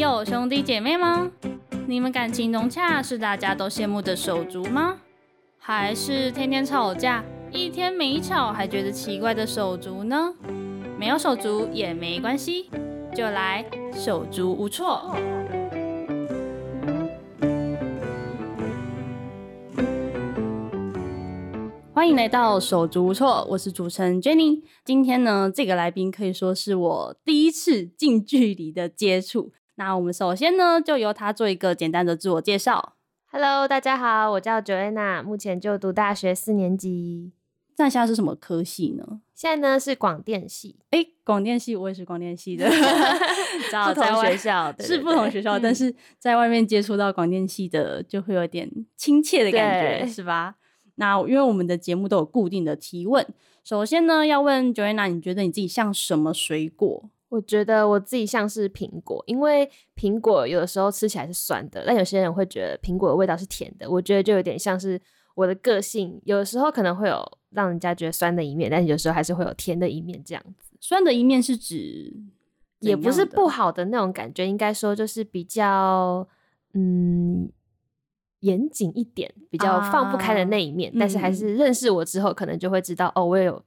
有兄弟姐妹吗？你们感情融洽是大家都羡慕的手足吗？还是天天吵架，一天没吵还觉得奇怪的手足呢？没有手足也没关系，就来手足无措。欢迎来到手足无措，我是主持人 Jenny。今天呢，这个来宾可以说是我第一次近距离的接触。那我们首先呢，就由他做一个简单的自我介绍。Hello，大家好，我叫 Joanna，目前就读大学四年级，在是什么科系呢？现在呢是广电系，哎，广电系，我也是广电系的，不同学校对是不同学校，但嗯是在外面接触到广电系的，就会有点亲切的感觉，是吧？那因为我们的节目都有固定的提问，首先呢，要问 Joanna，你觉得你自己像什么水果？我觉得我自己像是苹果，因为苹果有的时候吃起来是酸的，但有些人会觉得苹果的味道是甜的。我觉得就有点像是我的个性，有的时候可能会有让人家觉得酸的一面，但有时候还是会有甜的一面，这样子酸的一面是指也不是不好的那种感觉，应该说就是比较嗯严谨一点，比较放不开的那一面。啊但是还嗯是认识我之后，可能就会知道哦，我也有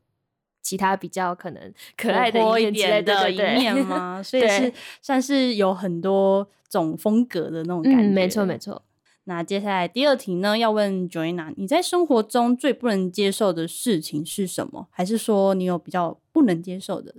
其他比较可能可爱的一点的一面 吗？所以是算是有很多种风格的那种感觉。嗯，没错没错。那接下来第二题呢，要问 Joanna，你在生活中最不能接受的事情是什么？还是说你有比较不能接受的？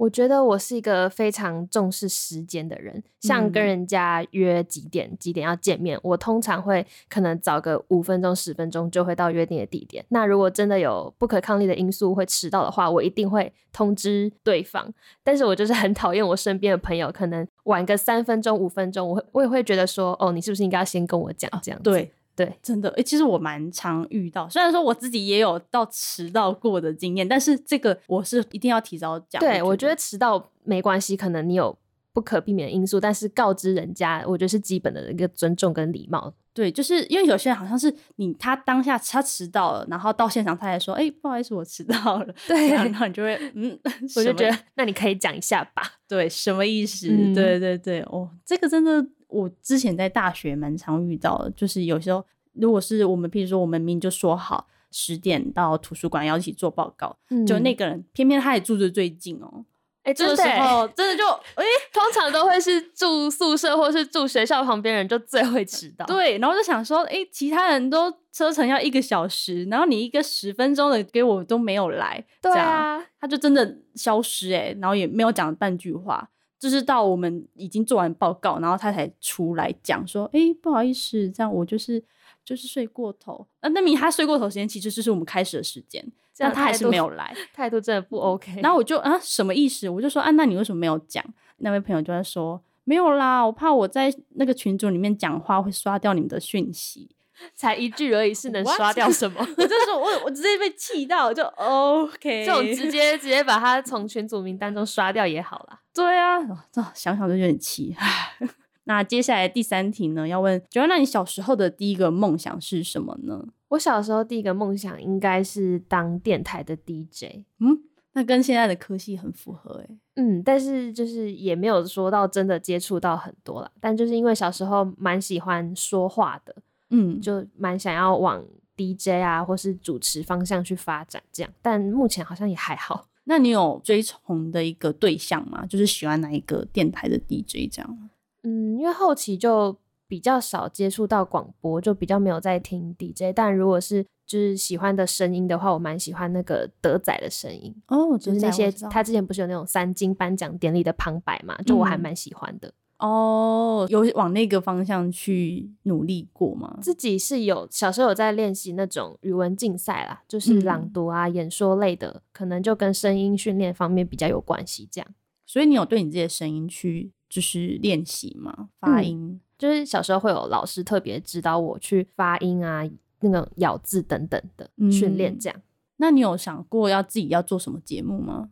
我觉得我是一个非常重视时间的人，像跟嗯人家约几点几点要见面，我通常会可能早个五分钟十分钟就会到约定的地点。那如果真的有不可抗力的因素会迟到的话，我一定会通知对方。但是我就是很讨厌我身边的朋友可能晚个三分钟五分钟，我会我也会觉得说，哦，你是不是应该要先跟我讲这样子？对对，真的，诶、其实我蛮常遇到，虽然说我自己也有到迟到过的经验，但是这个我是一定要提早讲。对，我觉得迟到没关系，可能你有不可避免的因素，但是告知人家，我觉得是基本的一个尊重跟礼貌。对，就是因为有些人好像是你他当下他迟到了，然后到现场他才说，哎、不好意思，我迟到了。对然后你就会嗯，我就觉得，那你可以讲一下吧。对，什么意思？嗯对对对，哦，这个真的，我之前在大学蛮常遇到的，就是有时候如果是我们，譬如说我们明明就说好十点到图书馆要一起做报告，就那个人偏偏他也住的最近哦，哎，这个时候真的就 哎、通常都会是住宿舍或是住学校旁边人就最会迟到。对，然后就想说，哎、其他人都车程要一个小时，然后你一个十分钟的给我都没有来，对啊，他就真的消失哎、然后也没有讲半句话，就是到我们已经做完报告，然后他才出来讲说，哎、不好意思，这样我就是就是睡过头。那那明明他睡过头时间其实就是我们开始的时间，这样但他还是没有来。态度真的不 OK。然后我就啊什么意思？我就说啊，那你为什么没有讲？那位朋友就在说没有啦，我怕我在那个群组里面讲话会刷掉你们的讯息。才一句而已，是能刷掉什么？我就说我我直接被气到，就 OK 这种直接直接把他从群组名单中刷掉也好啦。对啊，哦这想想就有点气。唉 那接下来第三题呢，要问 Joanna，你小时候的第一个梦想是什么呢？我小时候第一个梦想应该是当电台的 DJ。嗯，那跟现在的科系很符合哎、嗯，但是就是也没有说到真的接触到很多啦，但就是因为小时候蛮喜欢说话的，嗯，就蛮想要往 DJ 啊或是主持方向去发展这样，但目前好像也还好。那你有追崇的一个对象吗？就是喜欢哪一个电台的 DJ 这样？嗯，因为后期就比较少接触到广播，就比较没有在听 DJ，但如果是就是喜欢的声音的话，我蛮喜欢那个德仔的声音。哦，就是那些他之前不是有那种三金颁奖典礼的旁白嘛，就我还嗯蛮喜欢的。哦，有往那个方向去努力过吗？自己是有小时候有在练习那种语文竞赛啦，就是朗嗯读啊、演说类的，可能就跟声音训练方面比较有关系。这样所以你有对你自己的声音去就是练习吗？发嗯音？就是小时候会有老师特别指导我去发音啊、那个咬字等等的训练。嗯这样，那你有想过要自己要做什么节目吗？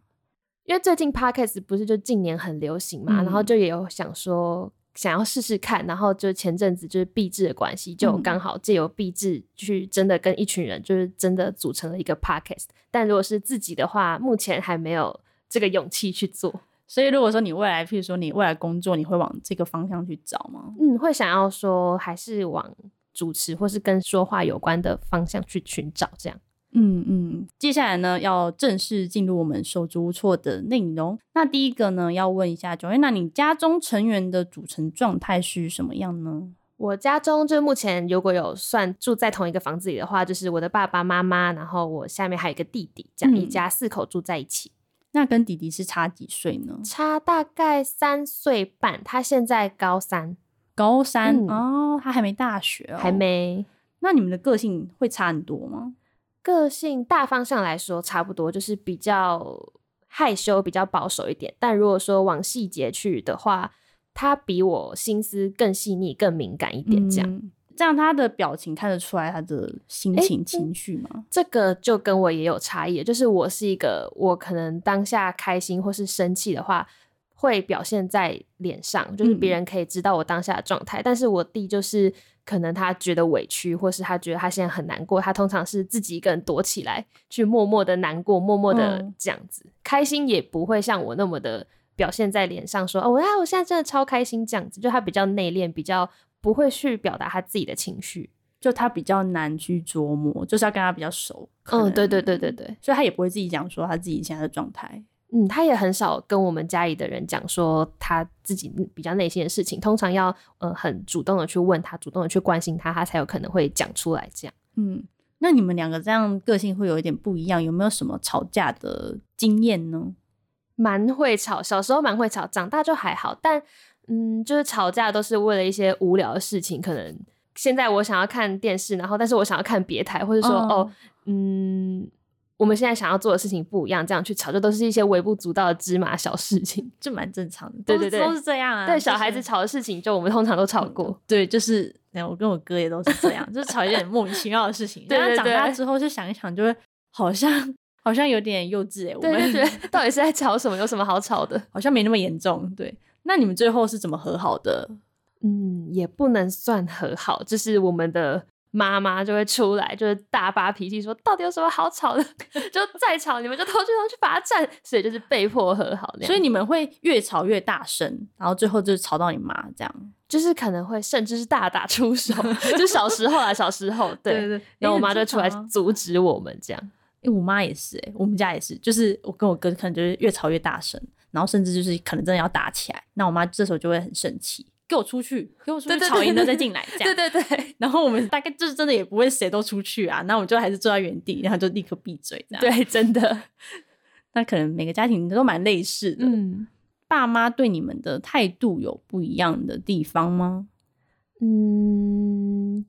因为最近 podcast 不是就近年很流行嘛，嗯然后就也有想说。想要试试看，然后就前阵子就是毕制的关系，就嗯刚好借由毕制去真的跟一群人，就是真的组成了一个 podcast。但如果是自己的话，目前还没有这个勇气去做。所以如果说你未来，譬如说你未来工作，你会往这个方向去找吗？嗯，会想要说还是往主持或是跟说话有关的方向去寻找这样。嗯嗯，接下来呢，要正式进入我们手足无措的内容。那第一个呢，要问一下九月，那你家中成员的组成状态是什么样呢？我家中就目前如果有算住在同一个房子里的话，就是我的爸爸妈妈，然后我下面还有一个弟弟，这样一家四口住在一起。那跟弟弟是差几岁呢？差大概三岁半，他现在高三。高三哦，他还没大学哦，还没。那你们的个性会差很多吗？个性大方向来说差不多，就是比较害羞、比较保守一点。但如果说往细节去的话，他比我心思更细腻、更敏感一点。这样，这样他的表情看得出来他的心情、情绪吗？这个就跟我也有差异，就是我是一个，我可能当下开心或是生气的话。会表现在脸上，就是别人可以知道我当下的状态。但是我弟就是可能他觉得委屈，或是他觉得他现在很难过，他通常是自己一个人躲起来，去默默的难过，默默的这样子。开心也不会像我那么的表现在脸上，说哦，我啊，我现在真的超开心这样子。就他比较内敛，比较不会去表达他自己的情绪，就他比较难去琢磨，就是要跟他比较熟。嗯，对对对对对，所以他也不会自己讲说他自己现在的状态。嗯，他也很少跟我们家里的人讲说他自己比较内心的事情，通常要呃很主动的去问他，主动的去关心他，他才有可能会讲出来。这样，嗯，那你们两个这样个性会有一点不一样，有没有什么吵架的经验呢？蛮会吵，小时候蛮会吵，长大就还好。但嗯，就是吵架都是为了一些无聊的事情，可能现在我想要看电视，然后但是我想要看别台，或者说哦，嗯。我们现在想要做的事情不一样，这样去吵，这都是一些微不足道的芝麻小事情，就蛮正常的。对对对，都是这样啊。对，小孩子吵的事情，就我们通常都吵过。对，就是我跟我哥也都是这样，就是吵一点莫名其妙的事情。对对对。长大之后就想一想，就会好像好像有点幼稚哎。我们对，到底是在吵什么？有什么好吵的？好像没那么严重。对，那你们最后是怎么和好的？嗯，也不能算和好，就是我们的。妈妈就会出来，就是大发脾气，说到底有什么好吵的？就再吵，你们就偷偷去罚站，所以就是被迫和好。所以你们会越吵越大声，然后最后就吵到你妈，这样就是可能会甚至是大打出手。就小时候啊，小时候，对对对，然后我妈就出来阻止我们这样。因为我妈也是，哎，我们家也是，就是我跟我哥可能就是越吵越大声，然后甚至就是可能真的要打起来，那我妈这时候就会很生气。给我出去！给我出去！吵赢了再进来，这样。对对对。然后我们大概就是真的也不会谁都出去啊，那我们就还是坐在原地，然后就立刻闭嘴，这样。对，真的。那可能每个家庭都蛮类似的。嗯。爸妈对你们的态度有不一样的地方吗？嗯，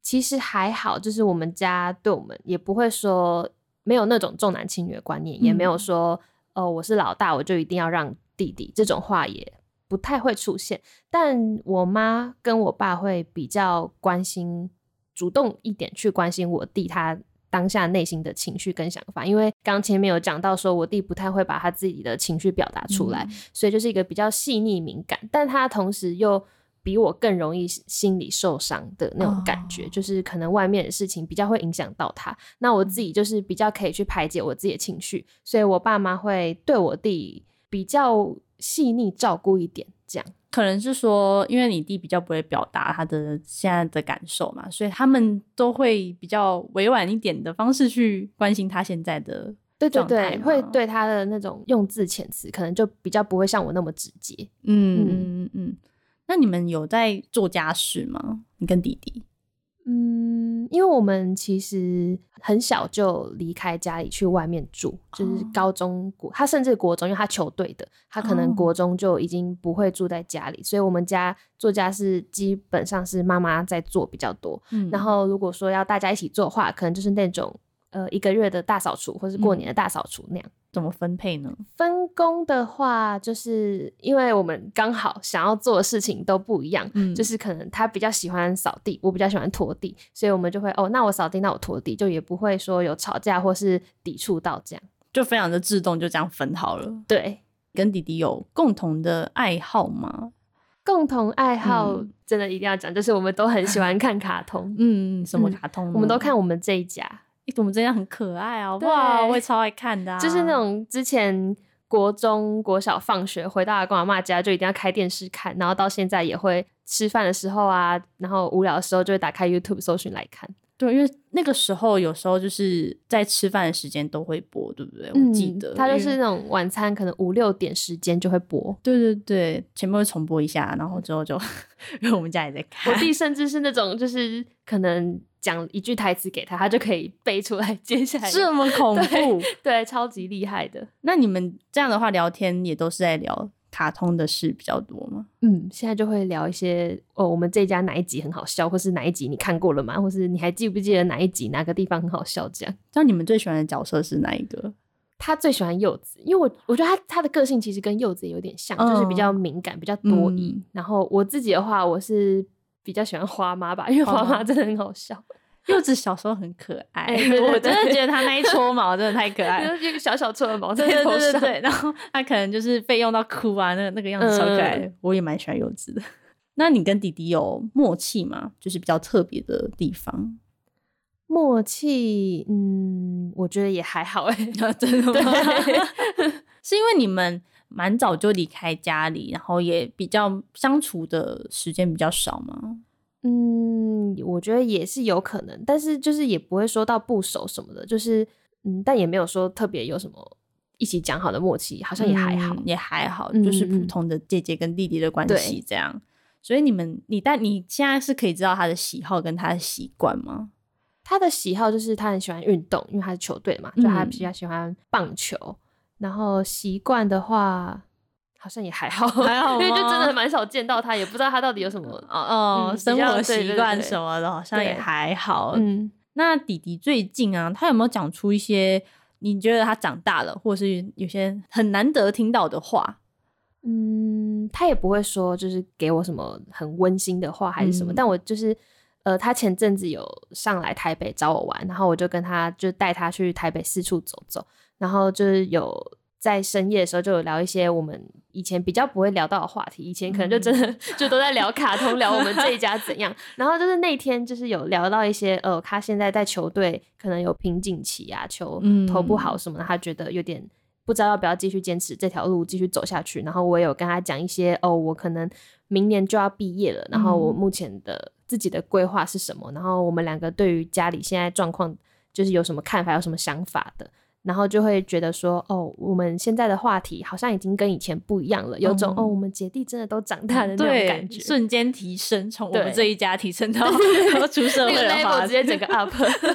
其实还好，就是我们家对我们也不会说没有那种重男轻女的观念，也没有说哦，我是老大，我就一定要让弟弟这种话也。不太会出现，但我妈跟我爸会比较关心，主动一点去关心我弟他当下内心的情绪跟想法。因为刚前面有讲到说，我弟不太会把他自己的情绪表达出来，所以就是一个比较细腻敏感，但他同时又比我更容易心理受伤的那种感觉，就是可能外面的事情比较会影响到他。那我自己就是比较可以去排解我自己的情绪，所以我爸妈会对我弟比较。细腻照顾一点，这样可能是说，因为你弟比较不会表达他的现在的感受嘛，所以他们都会比较委婉一点的方式去关心他现在的对对对，会对他的那种用字遣词，可能就比较不会像我那么直接。嗯嗯嗯。那你们有在做家事吗？你跟弟弟？嗯，因为我们其实很小就离开家里去外面住，就是高中国，他甚至国中，因为他球队的，他可能国中就已经不会住在家里，所以我们家做家事基本上是妈妈在做比较多。然后如果说要大家一起做的话，可能就是那种呃一个月的大扫除，或是过年的大扫除那样。怎么分配呢？分工的话，就是因为我们刚好想要做的事情都不一样，嗯，就是可能他比较喜欢扫地，我比较喜欢拖地，所以我们就会哦，那我扫地，那我拖地，就也不会说有吵架或是抵触到这样，就非常的自动，就这样分好了。对，跟弟弟有共同的爱好吗？共同爱好真的一定要讲，就是我们都很喜欢看卡通，嗯，什么卡通？我们都看我们这一家。我们这样很可爱啊！哇，我也超爱看的，就是那种之前国中、国小放学回到阿公阿妈家，就一定要开电视看，然后到现在也会吃饭的时候啊，然后无聊的时候就会打开 YouTube 搜寻来看。对，因为那个时候有时候就是在吃饭的时间都会播，对不对？我记得它就是那种晚餐可能五六点时间就会播。对对对，前面会重播一下，然后之后就 因为我们家也在看我。弟甚至是那种就是可能讲一句台词给他，他就可以背出来接下来。这么恐怖？对，超级厉害的。那你们这样的话聊天也都是在聊卡通的事比较多吗？嗯，现在就会聊一些哦，我们这一家哪一集很好笑，或是哪一集你看过了吗？或是你还记不记得哪一集哪个地方很好笑？这样。那你们最喜欢的角色是哪一个？他最喜欢柚子，因为我我觉得他他的个性其实跟柚子也有点像，就是比较敏感、比较多疑。嗯然后我自己的话，我是比较喜欢花妈吧，因为花花妈妈真的很好笑，柚子小时候很可爱，我真的对觉得他那一撮毛真的太可爱了。就是一个小小撮的毛在头上。对对对，然后他可能就是被用到哭啊，那个那个样子超可爱的，嗯我也蛮喜欢柚子的。那你跟弟弟有默契吗？就是比较特别的地方？默契，嗯，我觉得也还好哎、真的吗是因为你们蛮早就离开家里，然后也比较相处的时间比较少吗？嗯，我觉得也是有可能，但是就是也不会说到不熟什么的，就是嗯，但也没有说特别有什么一起讲好的默契，好像也还好。嗯也还好，嗯就是普嗯通的姐姐跟弟弟的关对系这样。所以你们，你但你现在是可以知道他的喜好跟他的习惯吗？他的喜好就是他很喜欢运动，因为他是球队嘛，就他嗯比较喜欢棒球。然后习惯的话，好像也还好，还好因为就真吗的蛮少见到他，也不知道他到底有什么。哦哦，嗯生活习惯什么的，好像也对还好。嗯，那弟弟最近啊，他有没有讲出一些你觉得他长大了，或者是有些很难得听到的话？嗯，他也不会说就是给我什么很温馨的话还是什么，嗯但我就是呃，他前阵子有上来台北找我玩，然后我就跟他就带他去台北四处走走，然后就是有在深夜的时候就有聊一些我们以前比较不会聊到的话题，以前可能就真的、就都在聊卡通，聊我们这一家怎样，然后就是那天就是有聊到一些呃，他现在在球队可能有瓶颈期啊，球嗯投不好什么的，他觉得有点。不知道要不要继续坚持这条路，继续走下去。然后我有跟他讲一些哦，我可能明年就要毕业了，然后我嗯目前的自己的规划是什么，然后我们两个对于家里现在状况就是有什么看法，有什么想法的。然后就会觉得说，哦，我们现在的话题好像已经跟以前不一样了，有种、嗯哦，我们姐弟真的都长大的那种，感觉，瞬间提升，从我们对这一家提升 到 出社那个会的话直接 整个 up。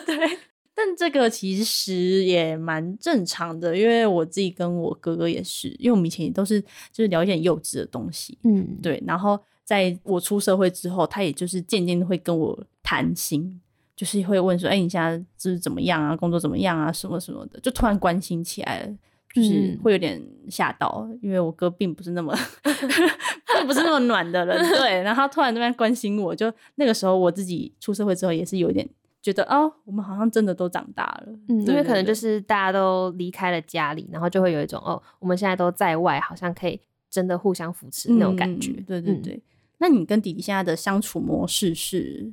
对。但这个其实也蛮正常的，因为我自己跟我哥哥也是，因为我们以前也都是就是聊一点幼稚的东西，嗯，对。然后在我出社会之后，他也就是渐渐地会跟我谈心，就是会问说：“哎、你现在就是怎么样啊？工作怎么样啊？什么什么的，就突然关心起来了。”就是嗯会有点吓到，因为我哥并不是那么并不是那么暖的人，对。然后他突然那边关心我，就那个时候我自己出社会之后也是有点觉得哦，我们好像真的都长大了，嗯，因为可能就是大家都离开了家里，然后就会有一种哦，我们现在都在外，好像可以真的互相扶持那种感觉。嗯对对嗯对。那你跟弟弟现在的相处模式是？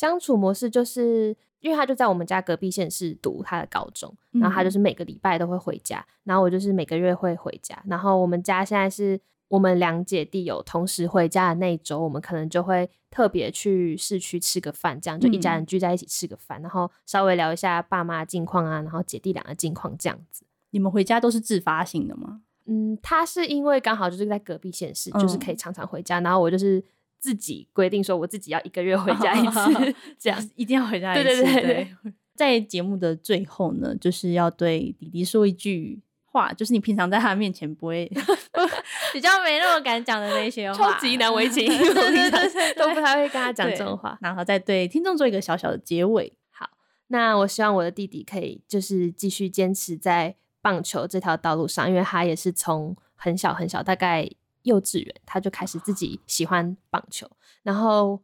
相处模式就是，因为他就在我们家隔壁县市读他的高中，然后他就是每个礼拜都会回家，然后我就是每个月会回家，然后我们家现在是我们两姐弟有同时回家的那一周，我们可能就会特别去市区吃个饭，这样就一家人聚在一起吃个饭，然后稍微聊一下爸妈近况啊，然后姐弟俩的近况这样子。你们回家都是自发性的吗？嗯，他是因为刚好就是在隔壁县市，就是可以常常回家，然后我就是自己规定说我自己要一个月回家一次，这样。一定要回家一对次。对对对 在节目的最后呢，就是要对弟弟说一句话，就是你平常在他面前不会 比较没那么敢讲的那些话，超级难为情，对对对对对都不太会跟他讲对这种话。然后再对听众做一个小小的结尾。好那我希望我的弟弟可以就是继续坚持在棒球这条道路上，因为他也是从很小很小，大概幼稚园他就开始自己喜欢棒球，然后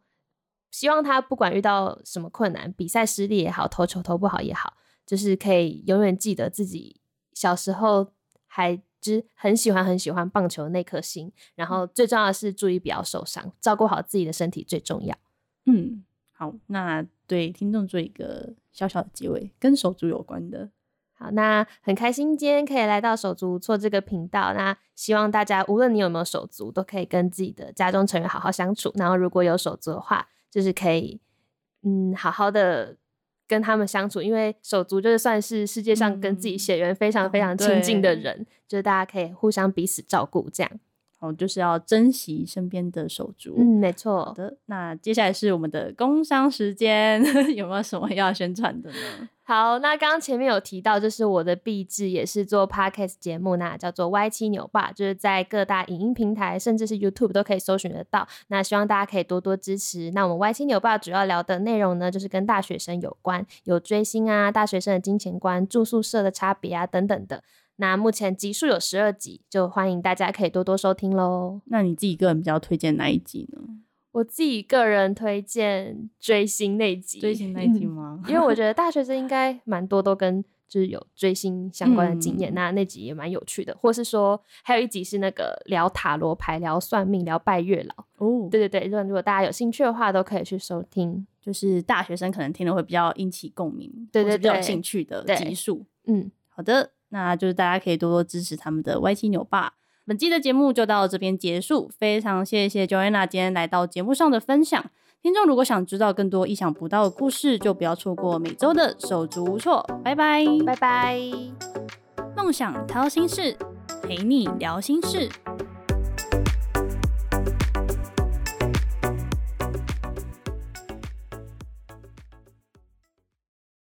希望他不管遇到什么困难，比赛失利也好，投球投不好也好，就是可以永远记得自己小时候还就是很喜欢很喜欢棒球的那颗心，然后最重要的是注意不要受伤，照顾好自己的身体最重要。嗯，好，那对听众做一个小小的结尾，跟手足有关的。好，那很开心今天可以来到手足无措这个频道。那希望大家无论你有没有手足，都可以跟自己的家中成员好好相处。然后如果有手足的话，就是可以嗯好好的跟他们相处，因为手足就是算是世界上跟自己血缘非常非常亲近的人，就是大家可以互相彼此照顾这样。好，就是要珍惜身边的手足。嗯，没好错。的，那接下来是我们的工商时间，有没有什么要宣传的呢？好，那刚刚前面有提到，就是我的壁纸也是做 podcast 节目，那叫做 Y 七扭爸，就是在各大影音平台，甚至是 YouTube 都可以搜寻得到。那希望大家可以多多支持。那我们 Y 七扭爸主要聊的内容呢，就是跟大学生有关，有追星啊、大学生的金钱观、住宿舍的差别啊等等的。那目前集数有十二集，就欢迎大家可以多多收听喽。那你自己个人比较推荐哪一集呢？我自己个人推荐追星那集，追星那一集吗？因为我觉得 大学生应该蛮多都跟就是有追星相关的经验，嗯那那集也蛮有趣的。或是说还有一集是那个聊塔罗牌、聊算命、聊拜月老。哦，对对对，如果如果大家有兴趣的话，都可以去收听。就是大学生可能听了会比较引起共鸣，对对比较有兴趣的对集数。嗯，好的，那就是大家可以多多支持他们的 Y 七牛爸。本期的节目就到这边结束，非常谢谢 Joanna 今天来到节目上的分享。听众如果想知道更多意想不到的故事，就不要错过每周的手足无措。拜拜，拜拜。梦想掏心事，陪你聊心事。